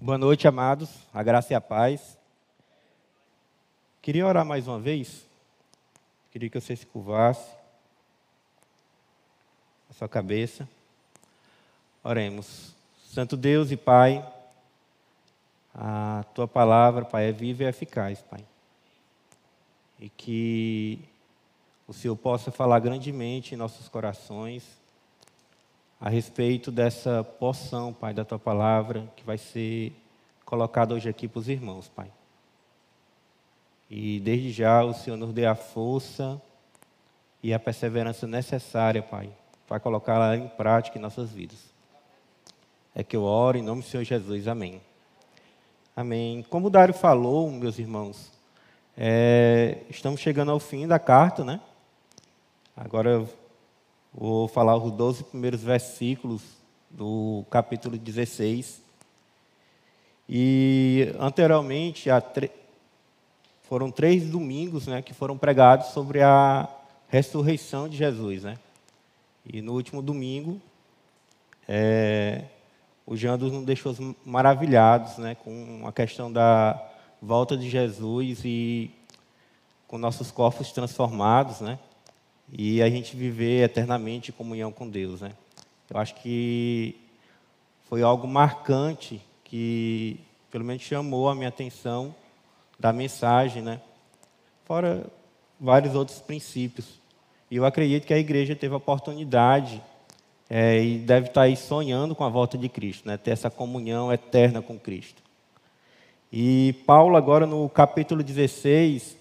Boa noite, amados. A graça e a paz. Queria orar mais uma vez. Queria que você se curvasse. A sua cabeça. Oremos. Santo Deus e Pai, a tua palavra, Pai, é viva e eficaz, Pai. E que o Senhor possa falar grandemente em nossos corações a respeito dessa porção, Pai, da tua palavra, que vai ser colocada hoje aqui para os irmãos, Pai. E desde já o Senhor nos dê a força e a perseverança necessária, Pai, para colocá-la em prática em nossas vidas. É que eu oro em nome do Senhor Jesus. Amém. Amém. Como o Dário falou, meus irmãos, é, estamos chegando ao fim da carta, né? Agora Vou falar os 12 primeiros versículos do capítulo 16. E anteriormente, foram três domingos né, que foram pregados sobre a ressurreição de Jesus. Né? E no último domingo, é, o Jandos nos deixou maravilhados né, com a questão da volta de Jesus e com nossos corpos transformados, né? E a gente viver eternamente em comunhão com Deus. Né? Eu acho que foi algo marcante que, pelo menos, chamou a minha atenção da mensagem, né? fora vários outros princípios. E eu acredito que a igreja teve a oportunidade é, e deve estar aí sonhando com a volta de Cristo, né? ter essa comunhão eterna com Cristo. E Paulo, agora no capítulo 16,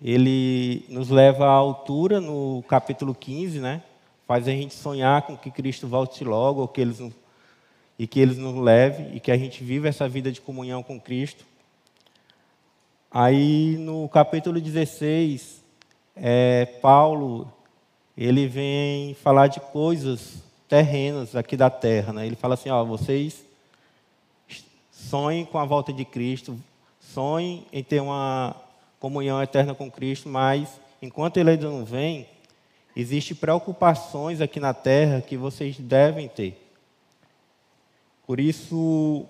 ele nos leva à altura no capítulo 15, né? Faz a gente sonhar com que Cristo volte logo, ou que eles, e que Ele nos leve, e que a gente viva essa vida de comunhão com Cristo. Aí no capítulo 16, é, Paulo, ele vem falar de coisas terrenas aqui da terra, né? Ele fala assim, ó, vocês sonhem com a volta de Cristo, sonhem em ter uma comunhão eterna com Cristo, mas enquanto ele ainda não vem, existem preocupações aqui na terra que vocês devem ter. Por isso,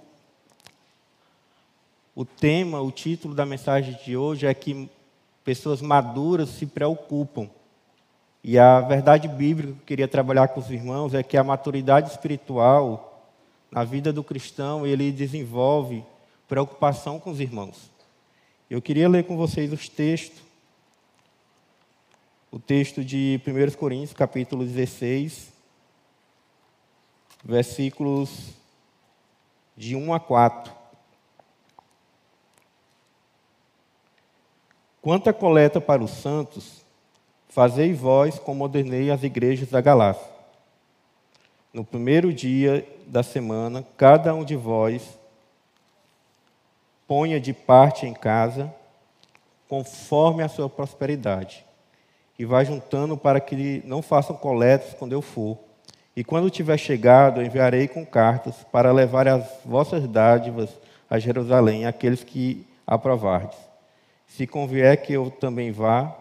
o tema, o título da mensagem de hoje é que pessoas maduras se preocupam. E a verdade bíblica que eu queria trabalhar com os irmãos é que a maturidade espiritual na vida do cristão, ele desenvolve preocupação com os irmãos. Eu queria ler com vocês os textos. O texto de 1 Coríntios, capítulo 16, versículos de 1 a 4. Quanto à coleta para os santos, fazei vós como ordenei as igrejas da Galácia. No primeiro dia da semana, cada um de vós ponha de parte em casa, conforme a sua prosperidade, e vá juntando para que não façam coletas quando eu for. E quando tiver chegado, enviarei com cartas para levar as vossas dádivas a Jerusalém, aqueles que aprovardes. Se convier que eu também vá,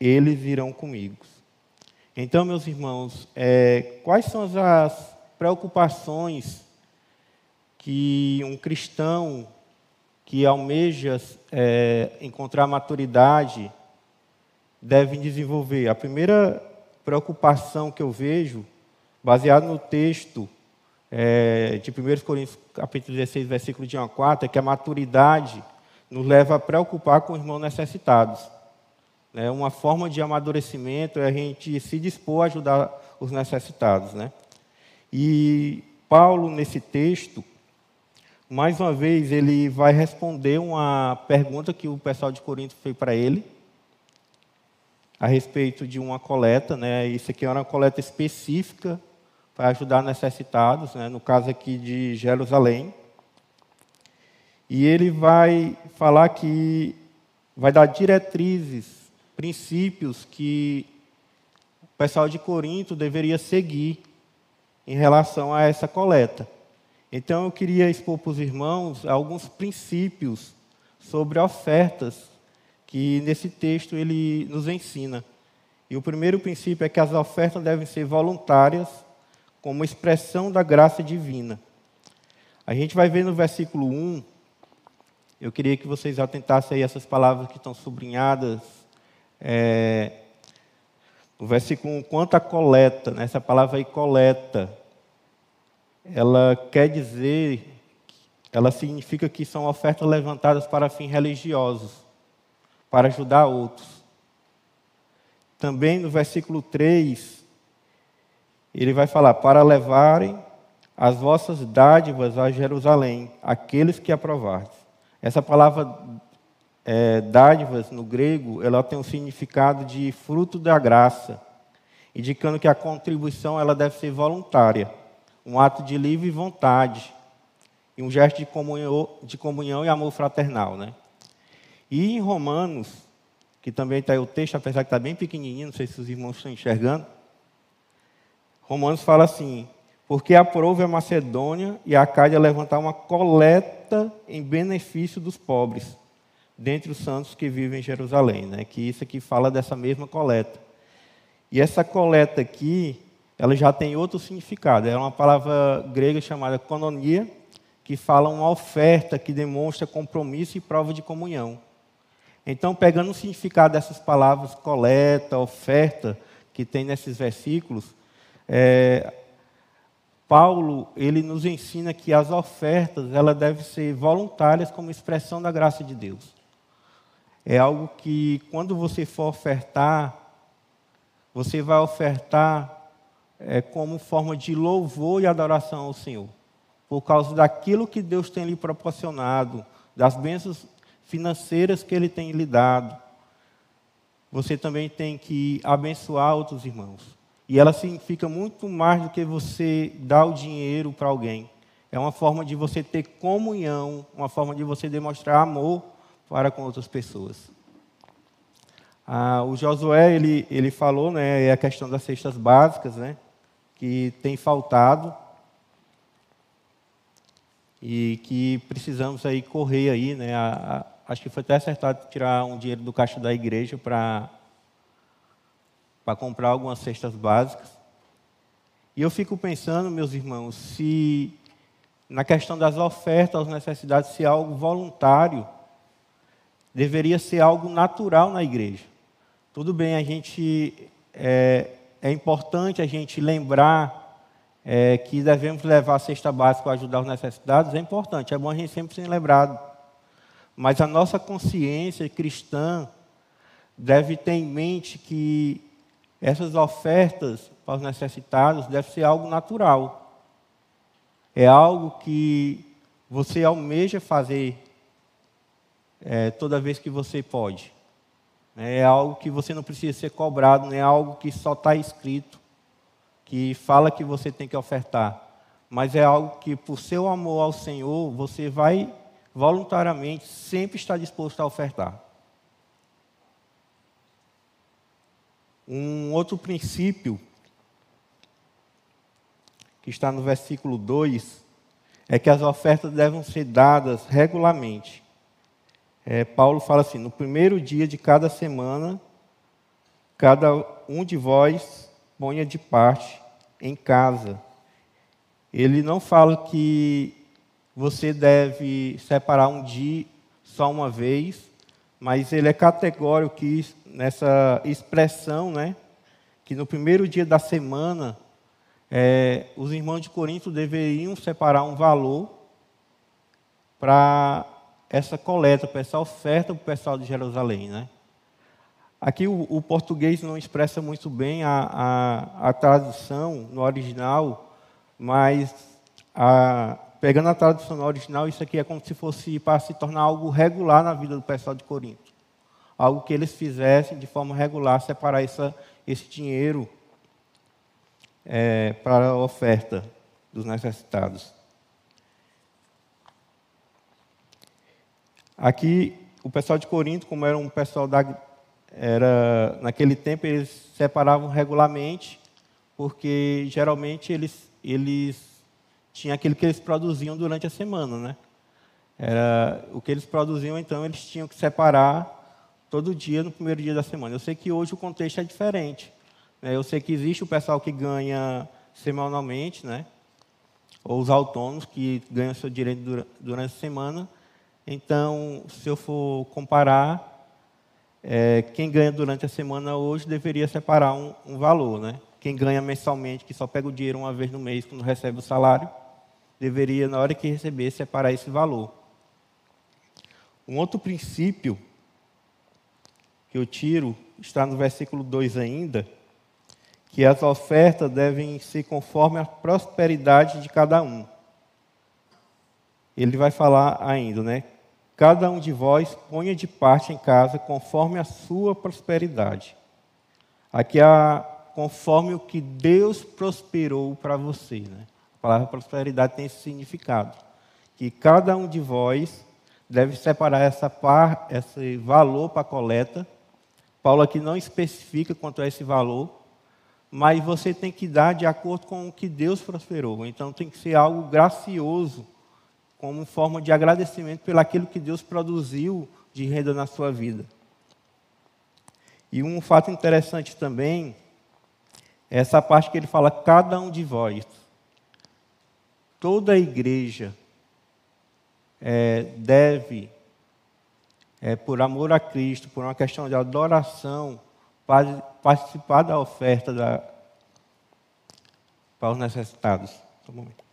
eles irão comigo. Então, meus irmãos, é, quais são as preocupações que um cristão que almeja é, encontrar maturidade deve desenvolver. A primeira preocupação que eu vejo, baseado no texto é, de 1 Coríntios capítulo 16, versículo de 1 a 4, é que a maturidade nos leva a preocupar com os irmãos necessitados. É uma forma de amadurecimento é a gente se dispor a ajudar os necessitados. Né? E Paulo, nesse texto, mais uma vez, ele vai responder uma pergunta que o pessoal de Corinto fez para ele, a respeito de uma coleta. Né? Isso aqui é uma coleta específica para ajudar necessitados, né? no caso aqui de Jerusalém. E ele vai falar que vai dar diretrizes, princípios que o pessoal de Corinto deveria seguir em relação a essa coleta. Então eu queria expor para os irmãos alguns princípios sobre ofertas que nesse texto ele nos ensina. E o primeiro princípio é que as ofertas devem ser voluntárias, como expressão da graça divina. A gente vai ver no versículo 1, eu queria que vocês atentassem aí essas palavras que estão sublinhadas. É, no versículo 1, quanto à coleta, né, essa palavra aí, coleta, ela quer dizer, ela significa que são ofertas levantadas para fins religiosos, para ajudar outros. Também no versículo 3, ele vai falar: para levarem as vossas dádivas a Jerusalém, aqueles que aprovardes. Essa palavra é, dádivas no grego, ela tem um significado de fruto da graça, indicando que a contribuição ela deve ser voluntária um ato de livre vontade e um gesto de comunhão, de comunhão e amor fraternal. Né? E em Romanos, que também está aí o texto, apesar que está bem pequenininho, não sei se os irmãos estão enxergando, Romanos fala assim, porque aprove a Macedônia e a Cádia levantar uma coleta em benefício dos pobres, dentre os santos que vivem em Jerusalém, né? que isso aqui fala dessa mesma coleta. E essa coleta aqui, ela já tem outro significado. É uma palavra grega chamada kononia, que fala uma oferta que demonstra compromisso e prova de comunhão. Então, pegando o significado dessas palavras, coleta, oferta, que tem nesses versículos, é, Paulo ele nos ensina que as ofertas ela devem ser voluntárias como expressão da graça de Deus. É algo que quando você for ofertar, você vai ofertar é, como forma de louvor e adoração ao Senhor, por causa daquilo que Deus tem lhe proporcionado, das bênçãos financeiras que Ele tem lhe dado. Você também tem que abençoar outros irmãos. E ela significa muito mais do que você dar o dinheiro para alguém. É uma forma de você ter comunhão, uma forma de você demonstrar amor para com outras pessoas. Ah, o Josué ele, ele falou, né, é a questão das cestas básicas, né? Que tem faltado e que precisamos aí correr aí, né? A, a, acho que foi até acertado tirar um dinheiro do caixa da igreja para para comprar algumas cestas básicas. E eu fico pensando, meus irmãos, se na questão das ofertas às necessidades, se algo voluntário, deveria ser algo natural na igreja. Tudo bem, a gente é, é importante a gente lembrar é, que devemos levar a cesta básica para ajudar os necessitados, é importante, é bom a gente sempre ser lembrado. Mas a nossa consciência cristã deve ter em mente que essas ofertas para os necessitados deve ser algo natural. É algo que você almeja fazer é, toda vez que você pode. É algo que você não precisa ser cobrado, não é algo que só está escrito, que fala que você tem que ofertar. Mas é algo que, por seu amor ao Senhor, você vai voluntariamente sempre estar disposto a ofertar. Um outro princípio, que está no versículo 2, é que as ofertas devem ser dadas regularmente é, Paulo fala assim: no primeiro dia de cada semana, cada um de vós ponha de parte em casa. Ele não fala que você deve separar um dia só uma vez, mas ele é categórico que nessa expressão, né, que no primeiro dia da semana é, os irmãos de Corinto deveriam separar um valor para essa coleta, para essa oferta para o pessoal de Jerusalém. Né? Aqui o, o, português não expressa muito bem a, a, a tradução no original, mas a, pegando a tradução no original, isso aqui é como se fosse para se tornar algo regular na vida do pessoal de Corinto. Algo que eles fizessem de forma regular, separar essa, esse dinheiro é, para a oferta dos necessitados. Aqui, o pessoal de Corinto, como era um pessoal da. Era, naquele tempo, eles separavam regularmente, porque geralmente eles, eles tinham aquilo que eles produziam durante a semana, né? Era, o que eles produziam, então, eles tinham que separar todo dia no primeiro dia da semana. Eu sei que hoje o contexto é diferente. Né? Eu sei que existe o pessoal que ganha semanalmente, né? ou os autônomos que ganham seu direito durante a semana. Então, se eu for comparar, é, quem ganha durante a semana hoje deveria separar um, um, valor, né? Quem ganha mensalmente, que só pega o dinheiro uma vez no mês quando recebe o salário, deveria, na hora que receber, separar esse valor. Um outro princípio que eu tiro está no versículo 2 ainda, que as ofertas devem ser conforme a prosperidade de cada um. Ele vai falar ainda, né? Cada um de vós ponha de parte em casa conforme a sua prosperidade. Aqui há conforme o que Deus prosperou para você, né? A palavra prosperidade tem esse significado, que cada um de vós deve separar essa par, esse valor para a coleta. Paulo aqui não especifica quanto é esse valor, mas você tem que dar de acordo com o que Deus prosperou. Então tem que ser algo gracioso, como forma de agradecimento pelo aquilo que Deus produziu de renda na sua vida. E um fato interessante também é essa parte que ele fala cada um de vós. Toda a igreja é, deve, é, por amor a Cristo, por uma questão de adoração, participar da oferta da, para os necessitados. Um momento.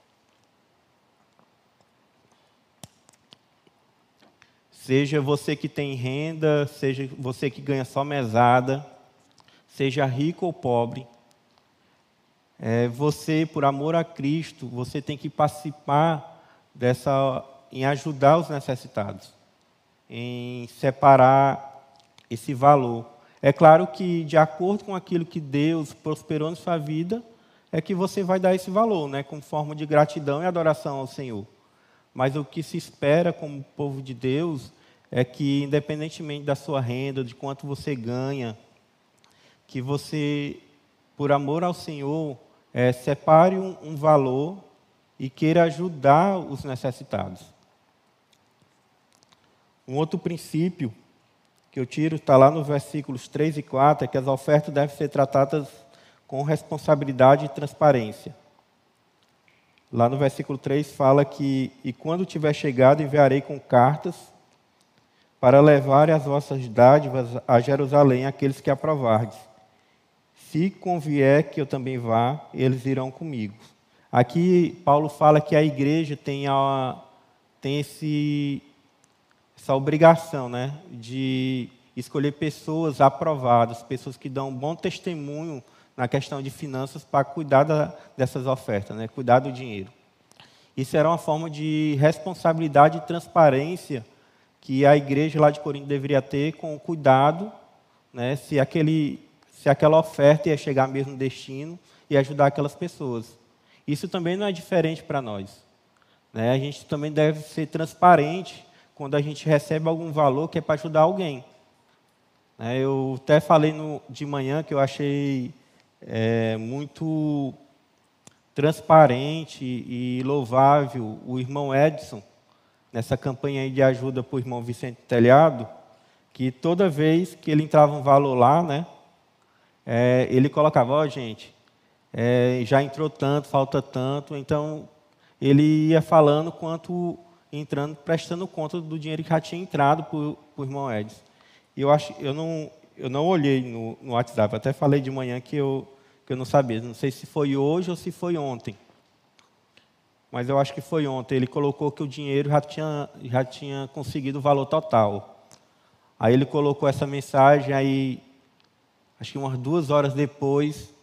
Seja você que tem renda, seja você que ganha só mesada, seja rico ou pobre, é, você, por amor a Cristo, você tem que participar dessa em ajudar os necessitados, em separar esse valor. É claro que, de acordo com aquilo que Deus prosperou na sua vida, é que você vai dar esse valor, né, como forma de gratidão e adoração ao Senhor. Mas o que se espera como povo de Deus é que, independentemente da sua renda, de quanto você ganha, que você, por amor ao Senhor, é, separe um, um valor e queira ajudar os necessitados. Um outro princípio que eu tiro está lá nos versículos 3 e 4, é que as ofertas devem ser tratadas com responsabilidade e transparência. Lá no versículo 3 fala que, e quando tiver chegado, enviarei com cartas para levar as vossas dádivas a Jerusalém aqueles que aprovardes. Se convier que eu também vá, eles irão comigo. Aqui Paulo fala que a igreja tem, a, tem esse essa obrigação né, de escolher pessoas aprovadas, pessoas que dão um bom testemunho na questão de finanças para cuidar da, dessas ofertas, né, cuidar do dinheiro. Isso era uma forma de responsabilidade e transparência que a igreja lá de Corinto deveria ter com cuidado né, se, aquele, se aquela oferta ia chegar mesmo no destino e ajudar aquelas pessoas. Isso também não é diferente para nós. Né? A gente também deve ser transparente quando a gente recebe algum valor que é para ajudar alguém. É, eu até falei no, de manhã que eu achei é, muito transparente e louvável o irmão Edson, nessa campanha de ajuda para o irmão Vicente Telhado, que toda vez que ele entrava um valor lá, né, é, ele colocava, ó oh, gente, é, já entrou tanto, falta tanto, então ele ia falando quanto entrando, prestando conta do dinheiro que já tinha entrado para o irmão Edson. Eu, acho, eu, não, eu não olhei no, no WhatsApp, até falei de manhã que eu, que eu não sabia, não sei se foi hoje ou se foi ontem. Mas eu acho que foi ontem. Ele colocou que o dinheiro já tinha, já tinha conseguido o valor total. Aí ele colocou essa mensagem, aí, acho que umas duas horas depois,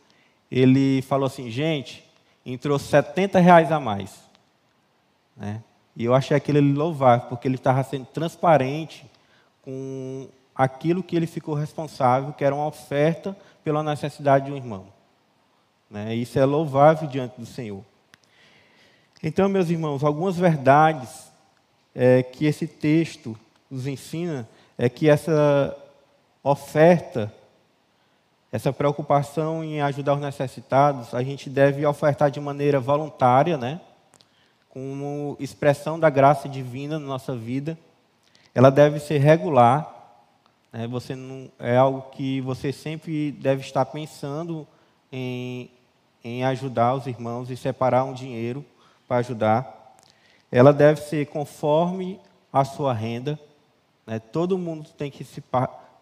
ele falou assim: gente, entrou 70 reais a mais. Né? E eu achei aquilo louvável, porque ele estava sendo transparente com aquilo que ele ficou responsável, que era uma oferta pela necessidade de um irmão. Né? Isso é louvável diante do Senhor. Então, meus irmãos, algumas verdades é, que esse texto nos ensina é que essa oferta, essa preocupação em ajudar os necessitados, a gente deve ofertar de maneira voluntária, né? como expressão da graça divina na nossa vida, ela deve ser regular. Né? Você não, é algo que você sempre deve estar pensando em, em ajudar os irmãos e separar um dinheiro para ajudar. Ela deve ser conforme a sua renda. Né? Todo mundo tem que se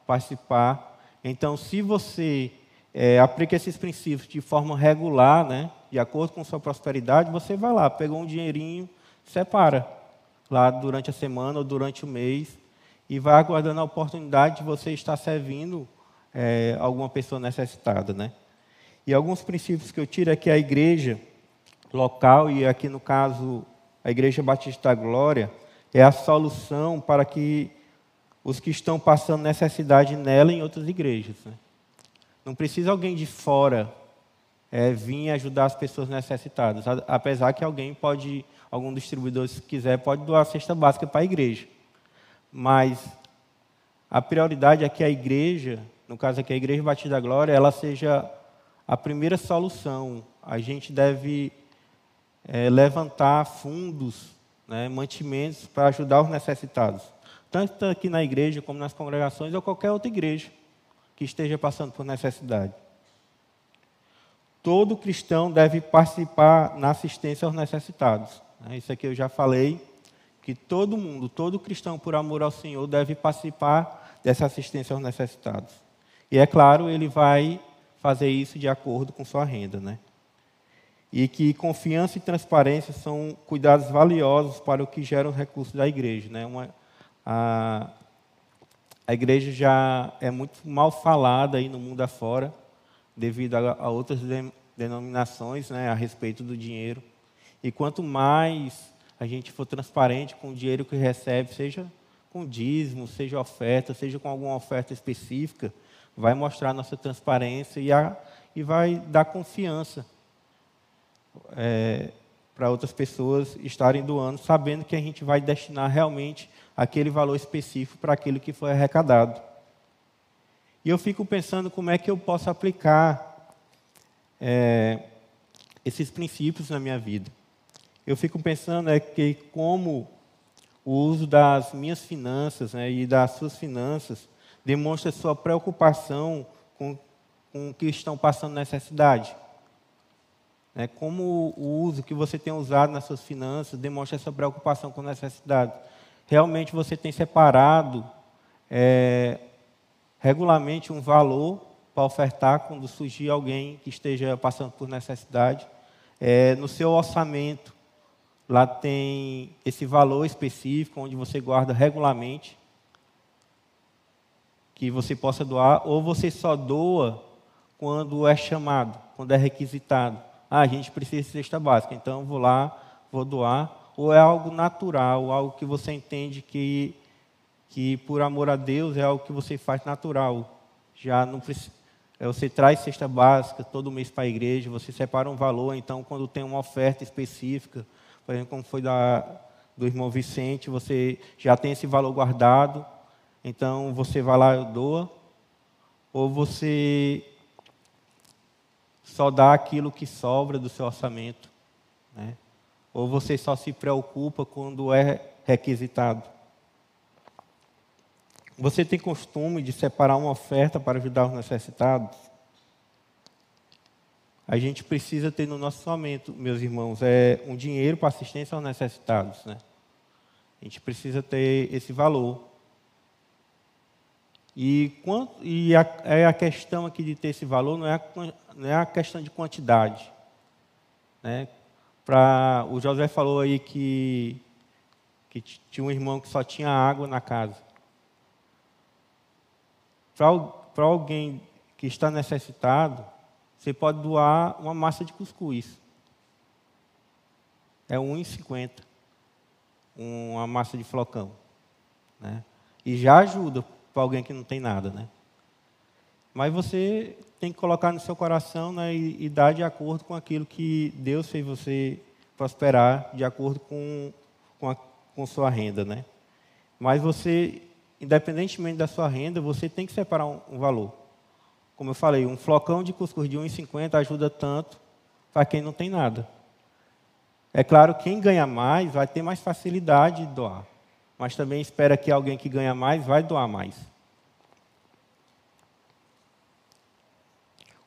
participar. Então, se você é, aplica esses princípios de forma regular, né? de acordo com sua prosperidade, você vai lá, pegou um dinheirinho, separa lá durante a semana ou durante o mês e vai aguardando a oportunidade de você estar servindo é, alguma pessoa necessitada, né? E alguns princípios que eu tiro é que a igreja local, e aqui no caso a Igreja Batista da Glória, é a solução para que os que estão passando necessidade nela em outras igrejas. Né? Não precisa alguém de fora é, vir ajudar as pessoas necessitadas, apesar que alguém pode, algum distribuidor, se quiser, pode doar a cesta básica para a igreja. Mas a prioridade é que a igreja, no caso aqui a Igreja Batista da Glória, ela seja a primeira solução. A gente deve é, levantar fundos, né, mantimentos para ajudar os necessitados, tanto aqui na igreja como nas congregações ou qualquer outra igreja que esteja passando por necessidade. Todo cristão deve participar na assistência aos necessitados. Né. Isso aqui eu já falei, que todo mundo, todo cristão, por amor ao Senhor, deve participar dessa assistência aos necessitados. E é claro, ele vai fazer isso de acordo com sua renda, né? E que confiança e transparência são cuidados valiosos para o que gera os recursos da igreja, né? Uma, a, a igreja já é muito mal falada aí no mundo afora, devido a, a outras de, denominações, né, a respeito do dinheiro. E quanto mais a gente for transparente com o dinheiro que recebe, seja com dízimo, seja oferta, seja com alguma oferta específica, vai mostrar nossa transparência e, a, e vai dar confiança é, para outras pessoas estarem doando, sabendo que a gente vai destinar realmente aquele valor específico para aquilo que foi arrecadado. E eu fico pensando como é que eu posso aplicar é, esses princípios na minha vida. Eu fico pensando é que como o uso das minhas finanças né, e das suas finanças demonstra sua preocupação com, com o que estão passando necessidade. É, como o uso que você tem usado nas suas finanças demonstra essa preocupação com necessidade. Realmente você tem separado é, regularmente um valor para ofertar quando surgir alguém que esteja passando por necessidade. É, no seu orçamento, lá tem esse valor específico onde você guarda regularmente que você possa doar, ou você só doa quando é chamado, quando é requisitado. Ah, a gente precisa de cesta básica, então vou lá, vou doar. Ou é algo natural, algo que você entende que, que por amor a Deus é algo que você faz natural. Já não precisa. É, você traz cesta básica todo mês para a igreja, você separa um valor, então quando tem uma oferta específica, por exemplo, como foi da, do irmão Vicente, você já tem esse valor guardado, então você vai lá e doa, ou você só dá aquilo que sobra do seu orçamento, né? ou você só se preocupa quando é requisitado. Você tem costume de separar uma oferta para ajudar os necessitados? A gente precisa ter no nosso orçamento, meus irmãos, é um dinheiro para assistência aos necessitados, né? A gente precisa ter esse valor. E, quanto, e a, é a questão aqui de ter esse valor não é a, não é a questão de quantidade. Né? Pra, o José falou aí que, que tinha um irmão que só tinha água na casa. Para alguém que está necessitado, você pode doar uma massa de cuscuz. É R$ 1,50 uma massa de flocão. Né? E já ajuda, para alguém que não tem nada, né? Mas você tem que colocar no seu coração né, e, e dar de acordo com aquilo que Deus fez você prosperar, de acordo com, com, a, com sua renda, né? Mas você, independentemente da sua renda, você tem que separar um, um valor. Como eu falei, um flocão de cuscuz de 1,50 ajuda tanto para quem não tem nada. É claro, quem ganha mais vai ter mais facilidade de doar mas também espera que alguém que ganha mais vai doar mais.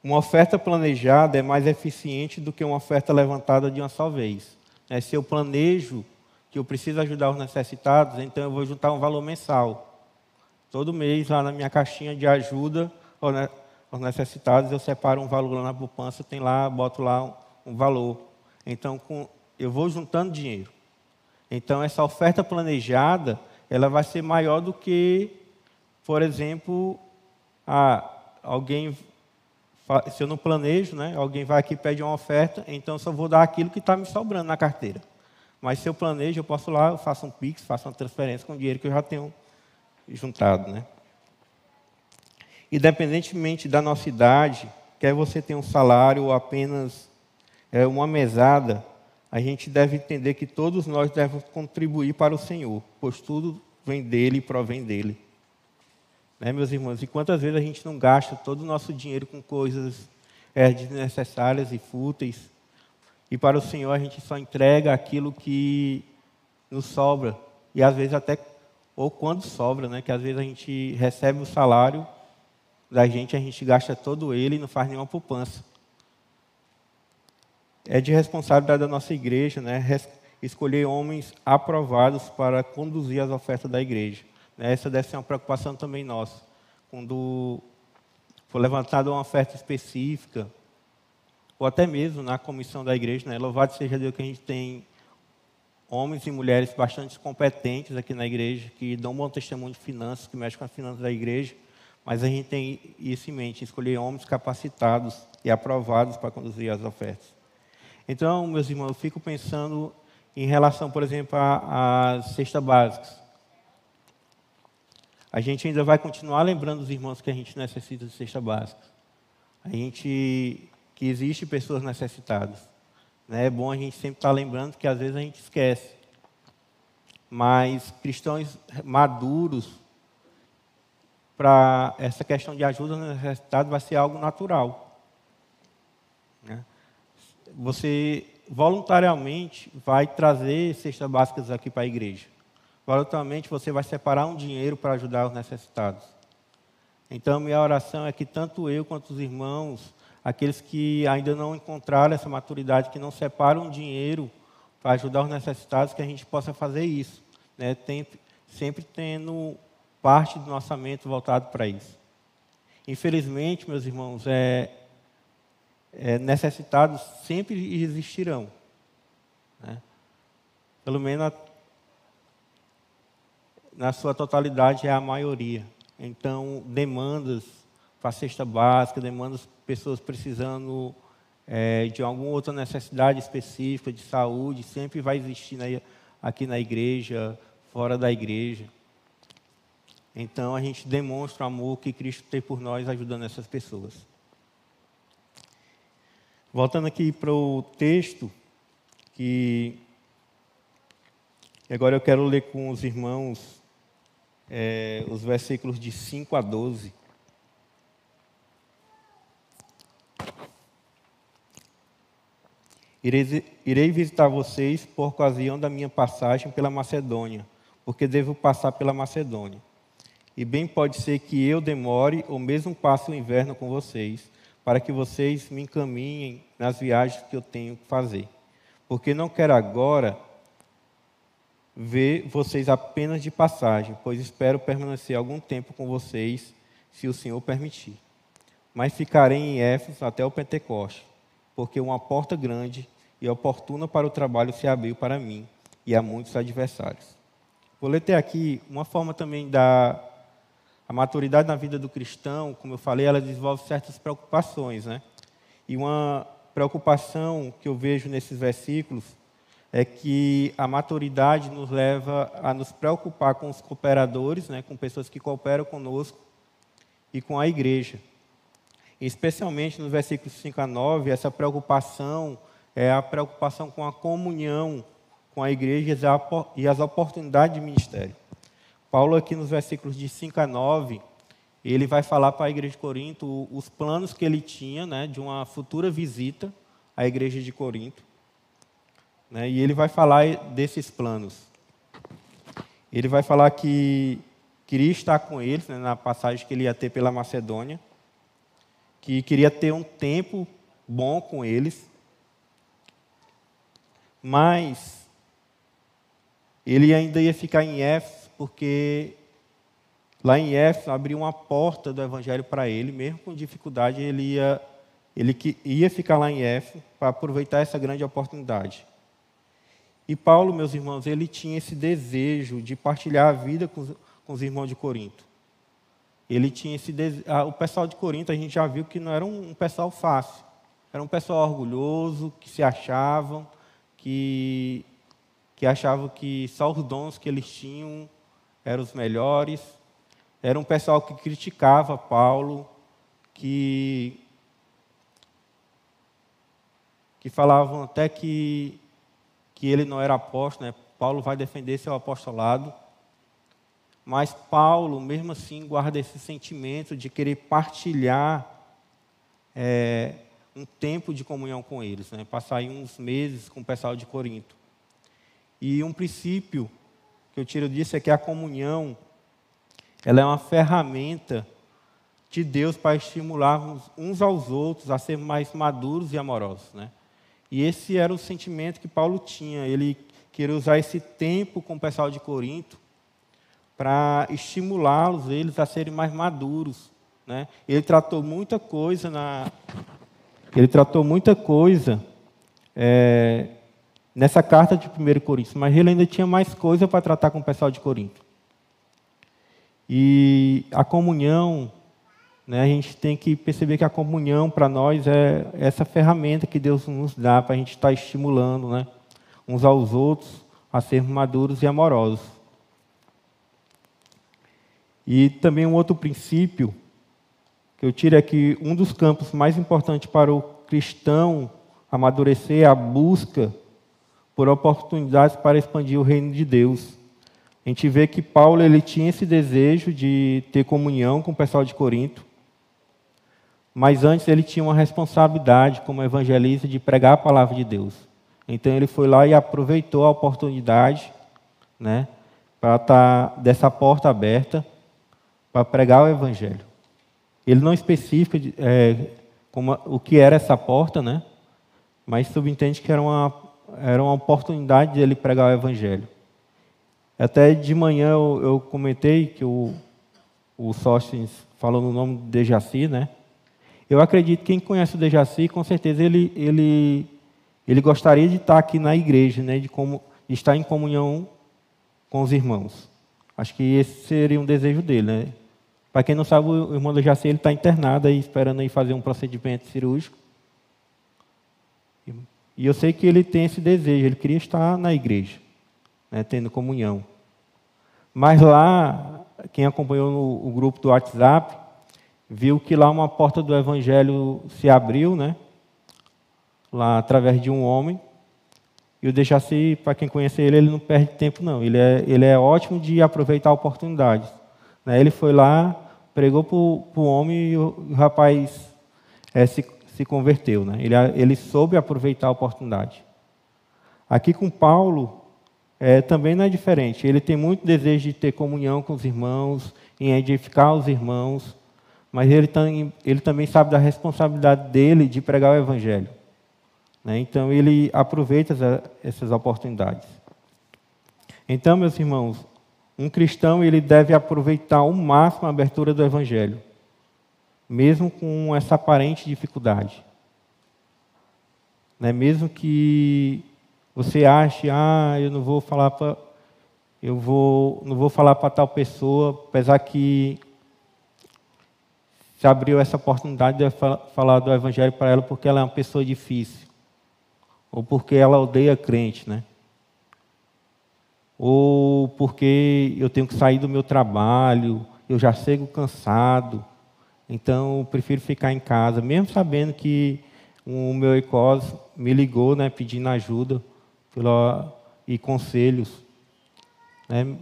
Uma oferta planejada é mais eficiente do que uma oferta levantada de uma só vez. Né? Se eu planejo que eu preciso ajudar os necessitados, então eu vou juntar um valor mensal. Todo mês, lá na minha caixinha de ajuda aos necessitados, eu separo um valor lá na poupança, tem lá, boto lá um, valor. Então, eu vou juntando dinheiro. Então, essa oferta planejada, ela vai ser maior do que, por exemplo, a, alguém, se eu não planejo, né, alguém vai aqui e pede uma oferta, então só vou dar aquilo que está me sobrando na carteira. Mas se eu planejo, eu posso lá, eu faço um Pix, faço uma transferência com o dinheiro que eu já tenho juntado. Né? Independentemente da nossa idade, quer você tenha um salário ou apenas é, uma mesada, a gente deve entender que todos nós devemos contribuir para o Senhor, pois tudo vem dele e provém dele. Né, meus irmãos? E quantas vezes a gente não gasta todo o nosso dinheiro com coisas é, desnecessárias e fúteis, e para o Senhor a gente só entrega aquilo que nos sobra, e às vezes até, ou quando sobra, né? que às vezes a gente recebe o salário da gente, a gente gasta todo ele e não faz nenhuma poupança é de responsabilidade da nossa igreja, né, escolher homens aprovados para conduzir as ofertas da igreja. Né, essa deve ser uma preocupação também nossa. Quando for levantada uma oferta específica, ou até mesmo na comissão da igreja, né, louvado seja Deus que a gente tem homens e mulheres bastante competentes aqui na igreja, que dão um bom testemunho de finanças, que mexem com as finanças da igreja, mas a gente tem isso em mente, escolher homens capacitados e aprovados para conduzir as ofertas. Então, meus irmãos, eu fico pensando em relação, por exemplo, às cestas básicas. A gente ainda vai continuar lembrando os irmãos que a gente necessita de cesta básica. A gente que existe pessoas necessitadas. Né? É bom a gente sempre estar lembrando que às vezes a gente esquece. Mas cristãos maduros para essa questão de ajuda necessitada vai ser algo natural. Você voluntariamente vai trazer cestas básicas aqui para a igreja. Voluntariamente você vai separar um dinheiro para ajudar os necessitados. Então, minha oração é que tanto eu quanto os irmãos, aqueles que ainda não encontraram essa maturidade, que não separam dinheiro para ajudar os necessitados, que a gente possa fazer isso. Né? Tem, sempre tendo parte do nosso orçamento voltado para isso. Infelizmente, meus irmãos, é, é, necessitados sempre existirão. Né? Pelo menos na sua totalidade é a maioria. Então, demandas para cesta básica, demandas pessoas precisando é, de alguma outra necessidade específica de saúde, sempre vai existir na, aqui na igreja, fora da igreja. Então, a gente demonstra o amor que Cristo tem por nós ajudando essas pessoas. Voltando aqui para o texto, que agora eu quero ler com os irmãos é, os versículos de 5 a 12. Irei, irei visitar vocês por ocasião da minha passagem pela Macedônia, porque devo passar pela Macedônia. E bem pode ser que eu demore ou mesmo passe o inverno com vocês para que vocês me encaminhem nas viagens que eu tenho que fazer. Porque não quero agora ver vocês apenas de passagem, pois espero permanecer algum tempo com vocês, se o Senhor permitir. Mas ficarei em Éfeso até o Pentecoste, porque uma porta grande e oportuna para o trabalho se abriu para mim e a muitos adversários. Vou ler até aqui uma forma também da a maturidade na vida do cristão, como eu falei, ela desenvolve certas preocupações, né? E uma preocupação que eu vejo nesses versículos é que a maturidade nos leva a nos preocupar com os cooperadores, né, com pessoas que cooperam conosco e com a igreja. Especialmente nos versículos 5 a 9, essa preocupação é a preocupação com a comunhão com a igreja e as oportunidades de ministério. Paulo, aqui nos versículos de 5 a 9, ele vai falar para a igreja de Corinto os planos que ele tinha né, de uma futura visita à igreja de Corinto. Né, e ele vai falar desses planos. Ele vai falar que queria estar com eles, né, na passagem que ele ia ter pela Macedônia, que queria ter um tempo bom com eles, Mas ele ainda ia ficar em Éfeso, porque lá em Éfeso abriu uma porta do evangelho para ele, mesmo com dificuldade, ele ia, ele ia ficar lá em Éfeso para aproveitar essa grande oportunidade. E Paulo, meus irmãos, ele tinha esse desejo de partilhar a vida com os, com os irmãos de Corinto. Ele tinha esse desejo. Ah, o pessoal de Corinto, a gente já viu que não era um, um pessoal fácil. Era um pessoal orgulhoso, que se achavam, que, que achavam que só os dons que eles tinham eram os melhores. Era um pessoal que criticava Paulo, que, que falavam até que, que ele não era apóstolo, né? Paulo vai defender seu apostolado. Mas Paulo, mesmo assim, guarda esse sentimento de querer partilhar é, um tempo de comunhão com eles, né? passar aí uns meses com o pessoal de Corinto. E um princípio que eu tiro disso é que a comunhão ela é uma ferramenta de Deus para estimular uns aos outros a ser mais maduros e amorosos. Né? E esse era o sentimento que Paulo tinha. Ele queria usar esse tempo com o pessoal de Corinto para estimulá-los, eles a serem mais maduros. Né? Ele tratou muita coisa na, ele tratou muita coisa é, nessa carta de 1 Coríntios, mas ele ainda tinha mais coisa para tratar com o pessoal de Corinto. E a comunhão, né, a gente tem que perceber que a comunhão para nós é essa ferramenta que Deus nos dá para a gente estar tá estimulando né, uns aos outros a sermos maduros e amorosos. E também um outro princípio que eu tiro aqui, um dos campos mais importantes para o cristão amadurecer é a busca por oportunidades para expandir o reino de Deus. A gente vê que Paulo ele tinha esse desejo de ter comunhão com o pessoal de Corinto, mas antes ele tinha uma responsabilidade como evangelista de pregar a palavra de Deus. Então ele foi lá e aproveitou a oportunidade, né, para estar tá dessa porta aberta para pregar o evangelho. Ele não especifica é, como, o que era essa porta, né? mas subentende que era uma, era uma oportunidade de ele pregar o Evangelho. Até de manhã eu, eu comentei que o, o Sóstenes falou no nome de Dejaci, né? Eu acredito que quem conhece o Dejaci, com certeza ele, ele, ele gostaria de estar aqui na igreja, né? de, como, de estar em comunhão com os irmãos. Acho que esse seria um desejo dele, né? Para quem não sabe, o irmão do Jaci está internado aí, esperando aí fazer um procedimento cirúrgico. E eu sei que ele tem esse desejo, ele queria estar na igreja, né, tendo comunhão. Mas lá, quem acompanhou no, o grupo do WhatsApp, viu que lá uma porta do evangelho se abriu, né? Lá através de um homem. E o Dejaci, para quem conhece ele, ele não perde tempo, não. Ele é, ele é ótimo de aproveitar oportunidades. Né? Ele foi lá, pregou para o homem e o, o rapaz é, se, se converteu. Né? Ele, ele soube aproveitar a oportunidade. Aqui com Paulo, é, também não é diferente. Ele tem muito desejo de ter comunhão com os irmãos, em edificar os irmãos, mas ele, ele também sabe da responsabilidade dele de pregar o Evangelho. Né? Então, ele aproveita essa, essas oportunidades. Então, meus irmãos, um cristão ele deve aproveitar ao máximo a abertura do Evangelho, mesmo com essa aparente dificuldade. Né? Mesmo que você ache, ah, eu não vou falar para eu vou, não vou falar para tal pessoa, apesar que se abriu essa oportunidade de falar do Evangelho para ela porque ela é uma pessoa difícil, ou porque ela odeia crente, né? ou porque eu tenho que sair do meu trabalho, eu já chego cansado, então eu prefiro ficar em casa, mesmo sabendo que o meu ECOS me ligou né, pedindo ajuda pela, e conselhos. Né?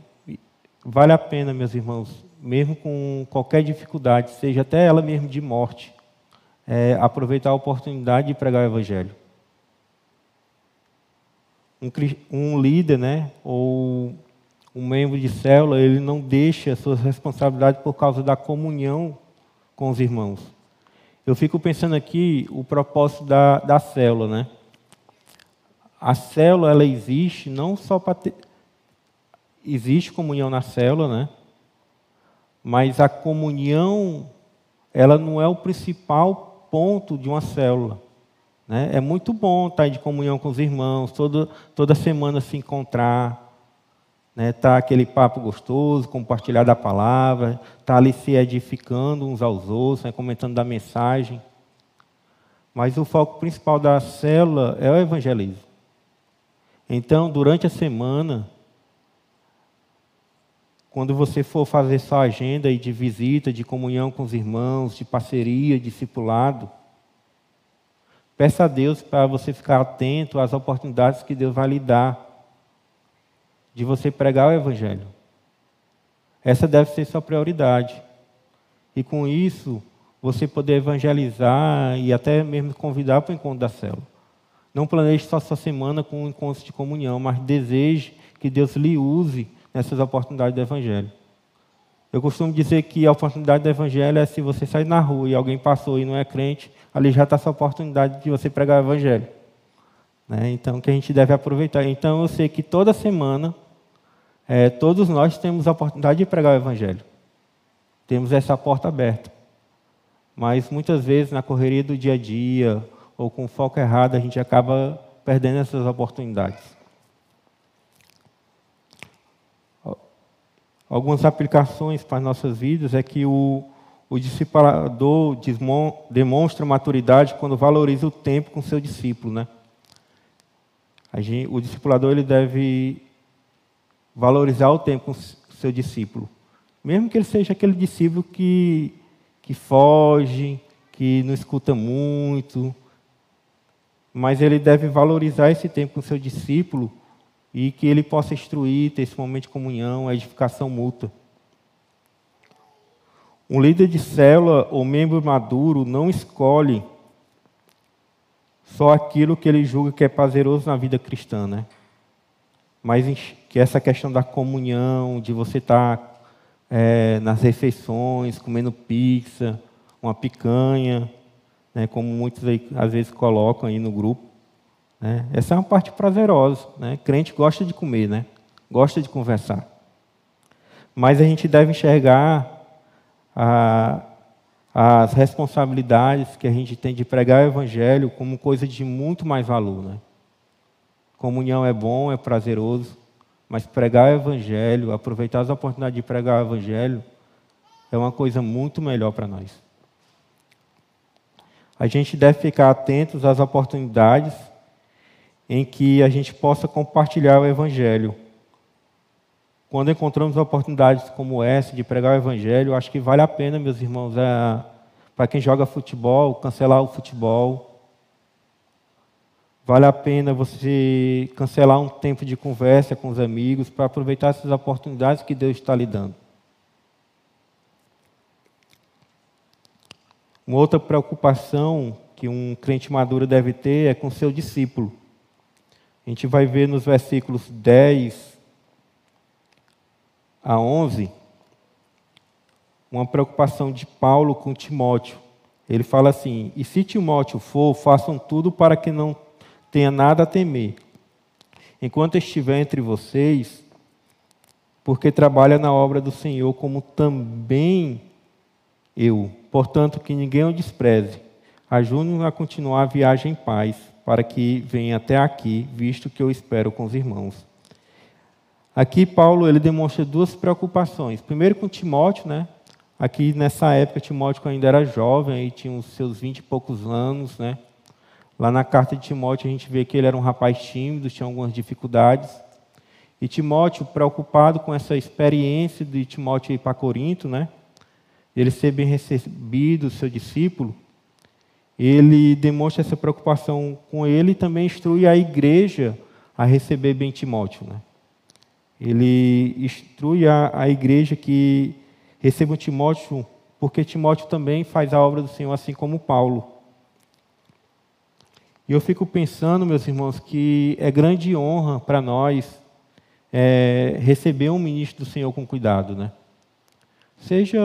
Vale a pena, meus irmãos, mesmo com qualquer dificuldade, seja até ela mesmo de morte, é, aproveitar a oportunidade de pregar o Evangelho um, um líder, né, ou um membro de célula, ele não deixa suas responsabilidades por causa da comunhão com os irmãos. Eu fico pensando aqui o propósito da, da célula, né? a célula ela existe não só para ter. Existe comunhão na célula, né? Mas a comunhão, ela não é o principal ponto de uma célula. Né? É muito bom estar de comunhão com os irmãos, toda, toda semana se encontrar, né? Tá aquele papo gostoso, compartilhar da palavra, tá ali se edificando uns aos outros, né? comentando da mensagem. Mas o foco principal da célula é o evangelismo. Então, durante a semana, quando você for fazer sua agenda de visita, de comunhão com os irmãos, de parceria, discipulado, peça a Deus para você ficar atento às oportunidades que Deus vai lhe dar de você pregar o Evangelho. Essa deve ser sua prioridade. E com isso, você poder evangelizar e até mesmo convidar para o encontro da célula. Não planeje só sua semana com um encontro de comunhão, mas deseje que Deus lhe use nessas oportunidades do Evangelho. Eu costumo dizer que a oportunidade do Evangelho é se você sair na rua e alguém passou e não é crente, ali já está a sua oportunidade de você pregar o Evangelho. Né? Então, que a gente deve aproveitar. Então, eu sei que toda semana é, todos nós temos a oportunidade de pregar o Evangelho. Temos essa porta aberta. Mas muitas vezes, na correria do dia a dia, ou com foco errado, a gente acaba perdendo essas oportunidades. Algumas aplicações para as nossas vidas é que o, o discipulador demonstra maturidade quando valoriza o tempo com seu discípulo. Né? Gente, o discipulador ele deve valorizar o tempo com o seu discípulo. Mesmo que ele seja aquele discípulo que, que foge, que não escuta muito, mas ele deve valorizar esse tempo com o seu discípulo e que ele possa instruir, ter esse momento de comunhão, a edificação mútua. Um líder de célula ou membro maduro não escolhe só aquilo que ele julga que é prazeroso na vida cristã, né? mas que essa questão da comunhão, de você estar tá, é, nas refeições, comendo pizza, uma picanha, né, como muitos aí, às vezes colocam aí no grupo. Né, essa é uma parte prazerosa. Né? Crente gosta de comer, né? gosta de conversar. Mas a gente deve enxergar a, as responsabilidades que a gente tem de pregar o Evangelho como coisa de muito mais valor. Né? Comunhão é bom, é prazeroso, mas pregar o Evangelho, aproveitar as oportunidades de pregar o Evangelho, é uma coisa muito melhor para nós. A gente deve ficar atentos às oportunidades em que a gente possa compartilhar o Evangelho. Quando encontramos oportunidades como essa de pregar o Evangelho, acho que vale a pena, meus irmãos, é, para quem joga futebol, cancelar o futebol Vale a pena você cancelar um tempo de conversa com os amigos para aproveitar essas oportunidades que Deus está lhe dando. Uma outra preocupação que um crente maduro deve ter é com seu discípulo. A gente vai ver nos versículos 10 a 11 uma preocupação de Paulo com Timóteo. Ele fala assim: E se Timóteo for, façam tudo para que não tenha nada a temer. Enquanto estiver entre vocês, porque trabalha na obra do Senhor, como também eu. Portanto, que ninguém o despreze. Ajude-nos a continuar a viagem em paz, para que venha até aqui, visto que eu espero com os irmãos. Aqui Paulo ele demonstra duas preocupações. Primeiro com Timóteo, né? Aqui nessa época Timóteo ainda era jovem, aí tinha os seus vinte e poucos anos, né? Lá na carta de Timóteo a gente vê que ele era um rapaz tímido, tinha algumas dificuldades. E Timóteo, preocupado com essa experiência de Timóteo ir para Corinto, né? ele ser bem recebido, seu discípulo, ele demonstra essa preocupação com ele e também instrui a igreja a receber bem Timóteo. Né? Ele instrui a, a igreja que receba Timóteo, porque Timóteo também faz a obra do Senhor, assim como Paulo. E eu fico pensando, meus irmãos, que é grande honra para nós é, receber um ministro do Senhor com cuidado, né? Seja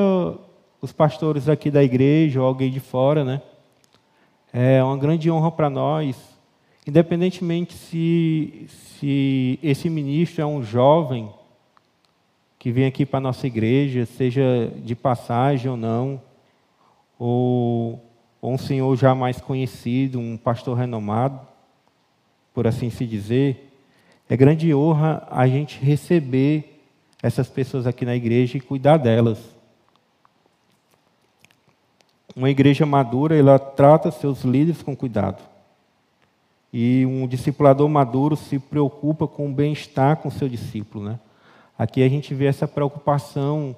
os pastores aqui da igreja ou alguém de fora, né? É uma grande honra para nós independentemente se, se esse ministro é um jovem que vem aqui para a nossa igreja, seja de passagem ou não, ou, ou um senhor já mais conhecido, um pastor renomado, por assim se dizer, é grande honra a gente receber essas pessoas aqui na igreja e cuidar delas. Uma igreja madura, ela trata seus líderes com cuidado. E um discipulador maduro se preocupa com o bem-estar com seu discípulo, né? Aqui a gente vê essa preocupação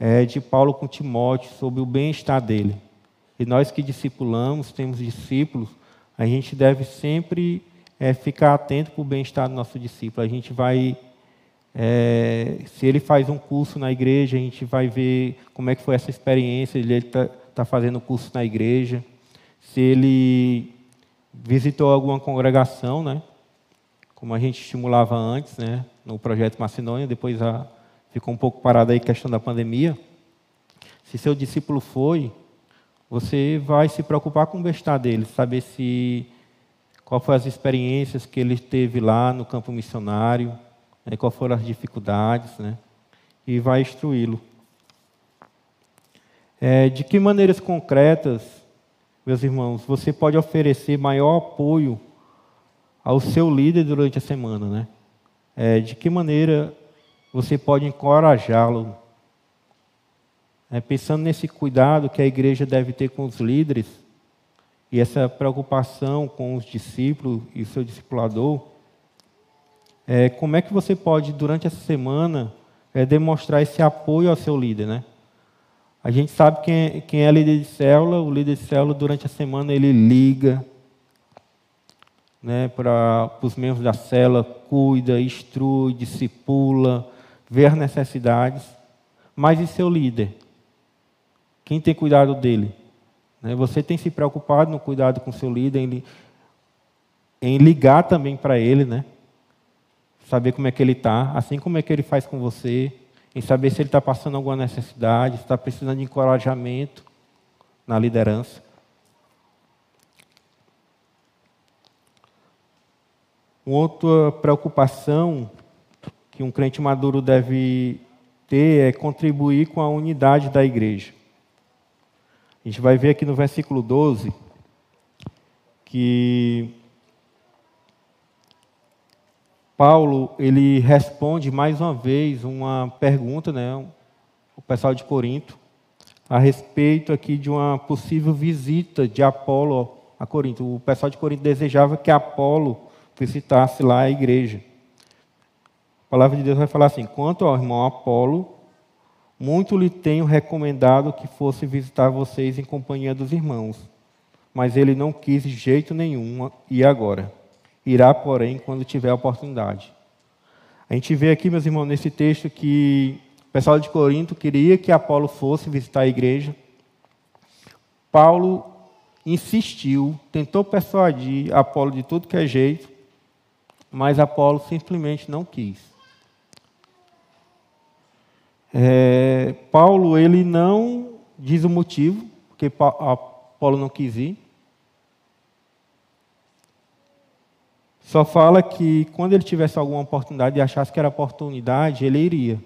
é, de Paulo com Timóteo sobre o bem-estar dele. E nós que discipulamos, temos discípulos, a gente deve sempre é, ficar atento para o bem-estar do nosso discípulo. A gente vai, é, se ele faz um curso na igreja, a gente vai ver como é que foi essa experiência, ele está tá fazendo curso na igreja. Se ele visitou alguma congregação, né? como a gente estimulava antes, né? no projeto Macedônia, depois a, ficou um pouco parado aí a questão da pandemia. Se seu discípulo foi, você vai se preocupar com o bem-estar dele, saber se qual foram as experiências que ele teve lá no campo missionário, né, quais foram as dificuldades, né, e vai instruí-lo. É, de que maneiras concretas, meus irmãos, você pode oferecer maior apoio ao seu líder durante a semana, né? é, de que maneira você pode encorajá-lo. É, pensando nesse cuidado que a igreja deve ter com os líderes e essa preocupação com os discípulos e o seu discipulador, é, como é que você pode, durante essa semana, é, demonstrar esse apoio ao seu líder, né? A gente sabe quem é, quem é líder de célula, o líder de célula, durante a semana, ele liga, né, para os membros da cela, cuida, instrui, discipula, vê as necessidades. Mas e seu líder? Quem tem cuidado dele? Né, você tem se preocupado no cuidado com seu líder, em, em ligar também para ele, né? Saber como é que ele está, assim como é que ele faz com você, em saber se ele está passando alguma necessidade, se está precisando de encorajamento na liderança. Uma outra preocupação que um crente maduro deve ter é contribuir com a unidade da igreja. A gente vai ver aqui no versículo 12 que Paulo ele responde mais uma vez uma pergunta, né, o pessoal de Corinto, a respeito aqui de uma possível visita de Apolo a Corinto. O pessoal de Corinto desejava que Apolo visitasse lá a igreja. A palavra de Deus vai falar assim: quanto ao irmão Apolo, muito lhe tenho recomendado que fosse visitar vocês em companhia dos irmãos, mas ele não quis de jeito nenhum e agora. Irá, porém, quando tiver a oportunidade. A gente vê aqui, meus irmãos, nesse texto que o pessoal de Corinto queria que Apolo fosse visitar a igreja. Paulo insistiu, tentou persuadir Apolo de tudo que é jeito, mas Apolo simplesmente não quis. É, Paulo ele não diz o motivo porque Apolo não quis ir. Só fala que quando ele tivesse alguma oportunidade e achasse que era oportunidade, ele iria.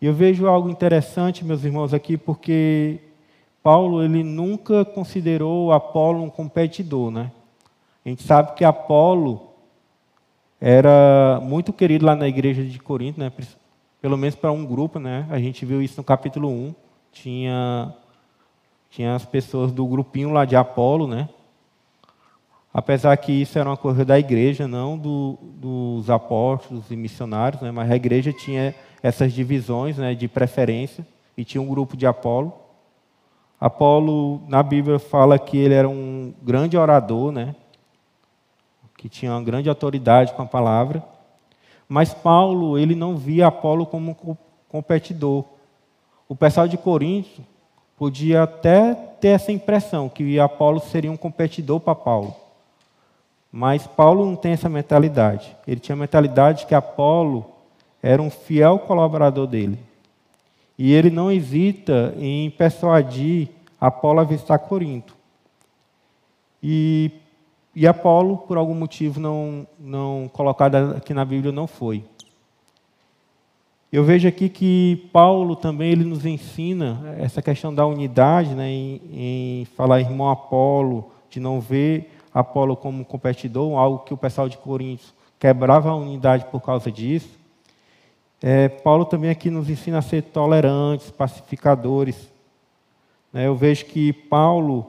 E eu vejo algo interessante, meus irmãos, aqui, porque Paulo ele nunca considerou Apolo um competidor, né? A gente sabe que Apolo era muito querido lá na igreja de Corinto, né? Pelo menos para um grupo. Né? A gente viu isso no capítulo 1. Tinha, tinha as pessoas do grupinho lá de Apolo, né? apesar que isso era uma coisa da igreja, não do, dos apóstolos e missionários, né? mas a igreja tinha essas divisões né, de preferência e tinha um grupo de Apolo. Apolo, na Bíblia, fala que ele era um grande orador, né? que tinha uma grande autoridade com a palavra. Mas Paulo, ele não via Apolo como um competidor. O pessoal de Corinto podia até ter essa impressão que Apolo seria um competidor para Paulo. Mas Paulo não tem essa mentalidade. Ele tinha a mentalidade que Apolo era um fiel colaborador dele. E ele não hesita em persuadir Apolo a visitar Corinto. E e Apolo, por algum motivo não, não colocado aqui na Bíblia, não foi. Eu vejo aqui que Paulo também ele nos ensina essa questão da unidade, né, em, em falar irmão Apolo, de não ver Apolo como competidor, algo que o pessoal de Coríntios quebrava a unidade por causa disso. É, Paulo também aqui nos ensina a ser tolerantes, pacificadores. Né, eu vejo que Paulo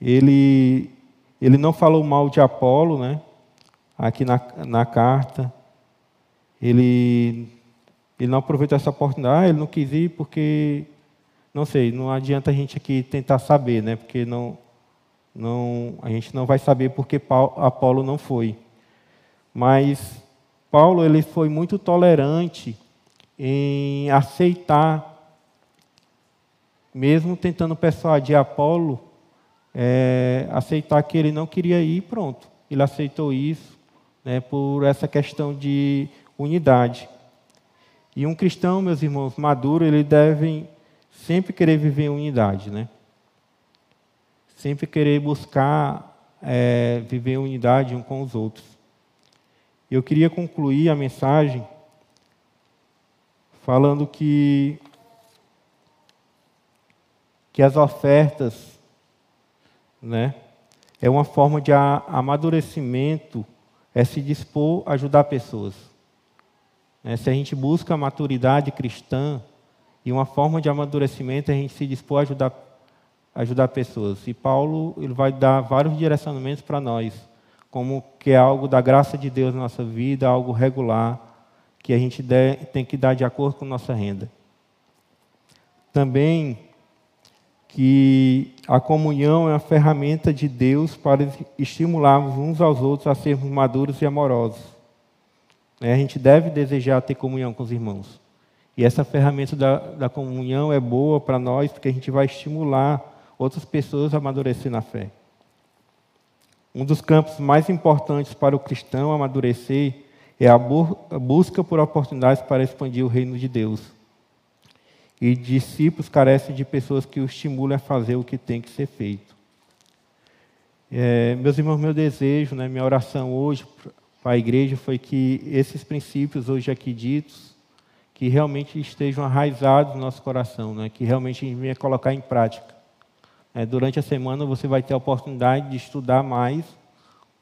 ele ele não falou mal de Apolo, né? Aqui na, na carta. Ele ele não aproveitou essa oportunidade, ah, ele não quis ir porque, não sei, não adianta a gente aqui tentar saber, né? Porque não, não, a gente não vai saber porque Paulo, Apolo não foi. Mas Paulo ele foi muito tolerante em aceitar, mesmo tentando persuadir Apolo, é, aceitar que ele não queria ir, pronto. Ele aceitou isso, né, por essa questão de unidade. E um cristão, meus irmãos, maduro, ele deve sempre querer viver em unidade, né? Sempre querer buscar é, viver em unidade um com os outros. Eu queria concluir a mensagem falando que que as ofertas, né, é uma forma de amadurecimento, é se dispor a ajudar pessoas. Né? Se a gente busca a maturidade cristã e uma forma de amadurecimento, a gente se dispor a ajudar, ajudar pessoas. E Paulo ele vai dar vários direcionamentos para nós, como que é algo da graça de Deus na nossa vida, algo regular, que a gente tem que dar de acordo com nossa renda. Também que a comunhão é uma ferramenta de Deus para estimularmos uns aos outros a sermos maduros e amorosos. Né? A gente deve desejar ter comunhão com os irmãos. E essa ferramenta da, da comunhão é boa para nós, porque a gente vai estimular outras pessoas a amadurecer na fé. Um dos campos mais importantes para o cristão amadurecer é a, bu a busca por oportunidades para expandir o reino de Deus. E discípulos carecem de pessoas que o estimulem a fazer o que tem que ser feito. É, meus irmãos, meu desejo, né, minha oração hoje para a igreja foi que esses princípios hoje aqui ditos, que realmente estejam arraizados no nosso coração, né? que realmente a gente venha colocar em prática. É, durante a semana você vai ter a oportunidade de estudar mais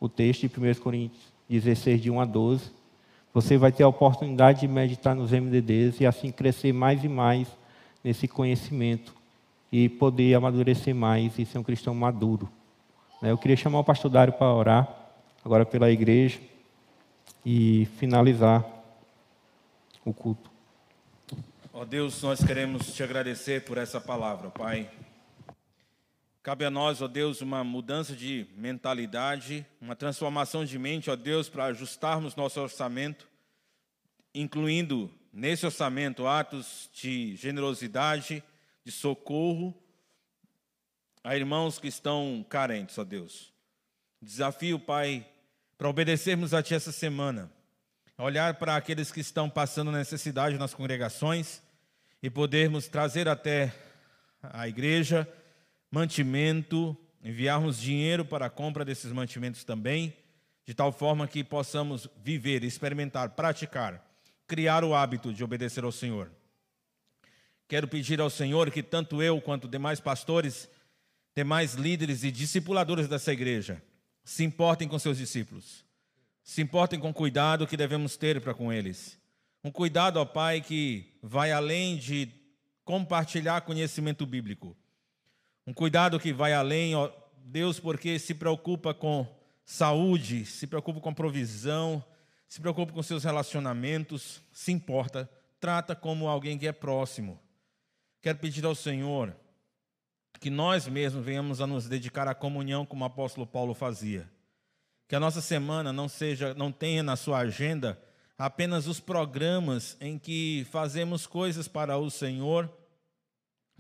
o texto de 1 Coríntios 16, de 1 a 12. Você vai ter a oportunidade de meditar nos MDDs e assim crescer mais e mais nesse conhecimento e poder amadurecer mais e ser um cristão maduro. Né? Eu queria chamar o pastor Dário para orar, agora pela igreja e finalizar o culto. Ó oh Deus, nós queremos te agradecer por essa palavra, Pai. Cabe a nós, ó Deus, uma mudança de mentalidade, uma transformação de mente, ó Deus, para ajustarmos nosso orçamento, incluindo nesse orçamento atos de generosidade, de socorro a irmãos que estão carentes, ó Deus. Desafio, Pai, para obedecermos a Ti essa semana, olhar para aqueles que estão passando necessidade nas congregações e podermos trazer até a igreja mantimento, enviarmos dinheiro para a compra desses mantimentos também, de tal forma que possamos viver, experimentar, praticar, criar o hábito de obedecer ao Senhor. Quero pedir ao Senhor que tanto eu quanto demais pastores, demais líderes e discipuladores dessa igreja, se importem com seus discípulos. Se importem com o cuidado que devemos ter para com eles. Um cuidado, ó Pai, que vai além de compartilhar conhecimento bíblico. Um cuidado que vai além, ó Deus, porque se preocupa com saúde, se preocupa com provisão, se preocupa com seus relacionamentos, se importa, trata como alguém que é próximo. Quero pedir ao Senhor que nós mesmos venhamos a nos dedicar à comunhão como o apóstolo Paulo fazia. Que a nossa semana não seja, não tenha na sua agenda apenas os programas em que fazemos coisas para o Senhor,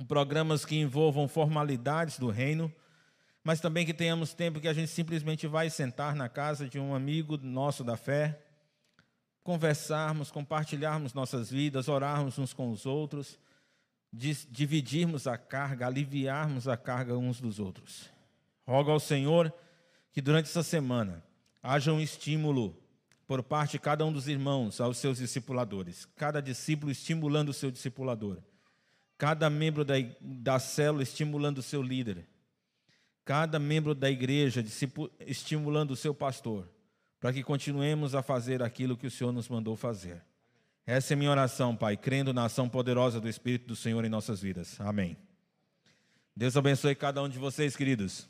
programas que envolvam formalidades do reino, mas também que tenhamos tempo que a gente simplesmente vai sentar na casa de um amigo nosso da fé, conversarmos, compartilharmos nossas vidas, orarmos uns com os outros dividirmos a carga, aliviarmos a carga uns dos outros. Rogo ao Senhor que durante essa semana haja um estímulo por parte de cada um dos irmãos aos seus discipuladores, cada discípulo estimulando o seu discipulador, cada membro da, da célula estimulando o seu líder, cada membro da igreja estimulando o seu pastor, para que continuemos a fazer aquilo que o Senhor nos mandou fazer. Essa é minha oração, Pai, crendo na ação poderosa do Espírito do Senhor em nossas vidas. Amém. Deus abençoe cada um de vocês, queridos.